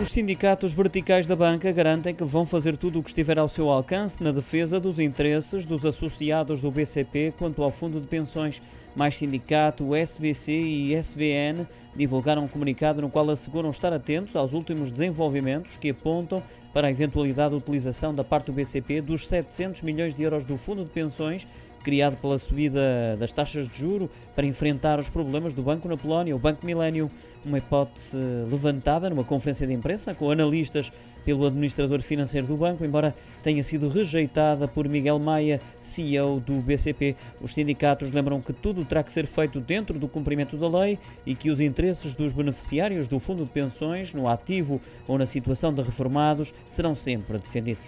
Os sindicatos verticais da banca garantem que vão fazer tudo o que estiver ao seu alcance na defesa dos interesses dos associados do BCP quanto ao fundo de pensões. Mais Sindicato, SBC e SBN divulgaram um comunicado no qual asseguram estar atentos aos últimos desenvolvimentos que apontam para a eventualidade de utilização da parte do BCP dos 700 milhões de euros do fundo de pensões criado pela subida das taxas de juro para enfrentar os problemas do Banco na Polónia, o Banco Milênio, uma hipótese levantada numa conferência de imprensa com analistas pelo administrador financeiro do banco, embora tenha sido rejeitada por Miguel Maia, CEO do BCP. Os sindicatos lembram que tudo terá que ser feito dentro do cumprimento da lei e que os interesses dos beneficiários do fundo de pensões, no ativo ou na situação de reformados, serão sempre defendidos.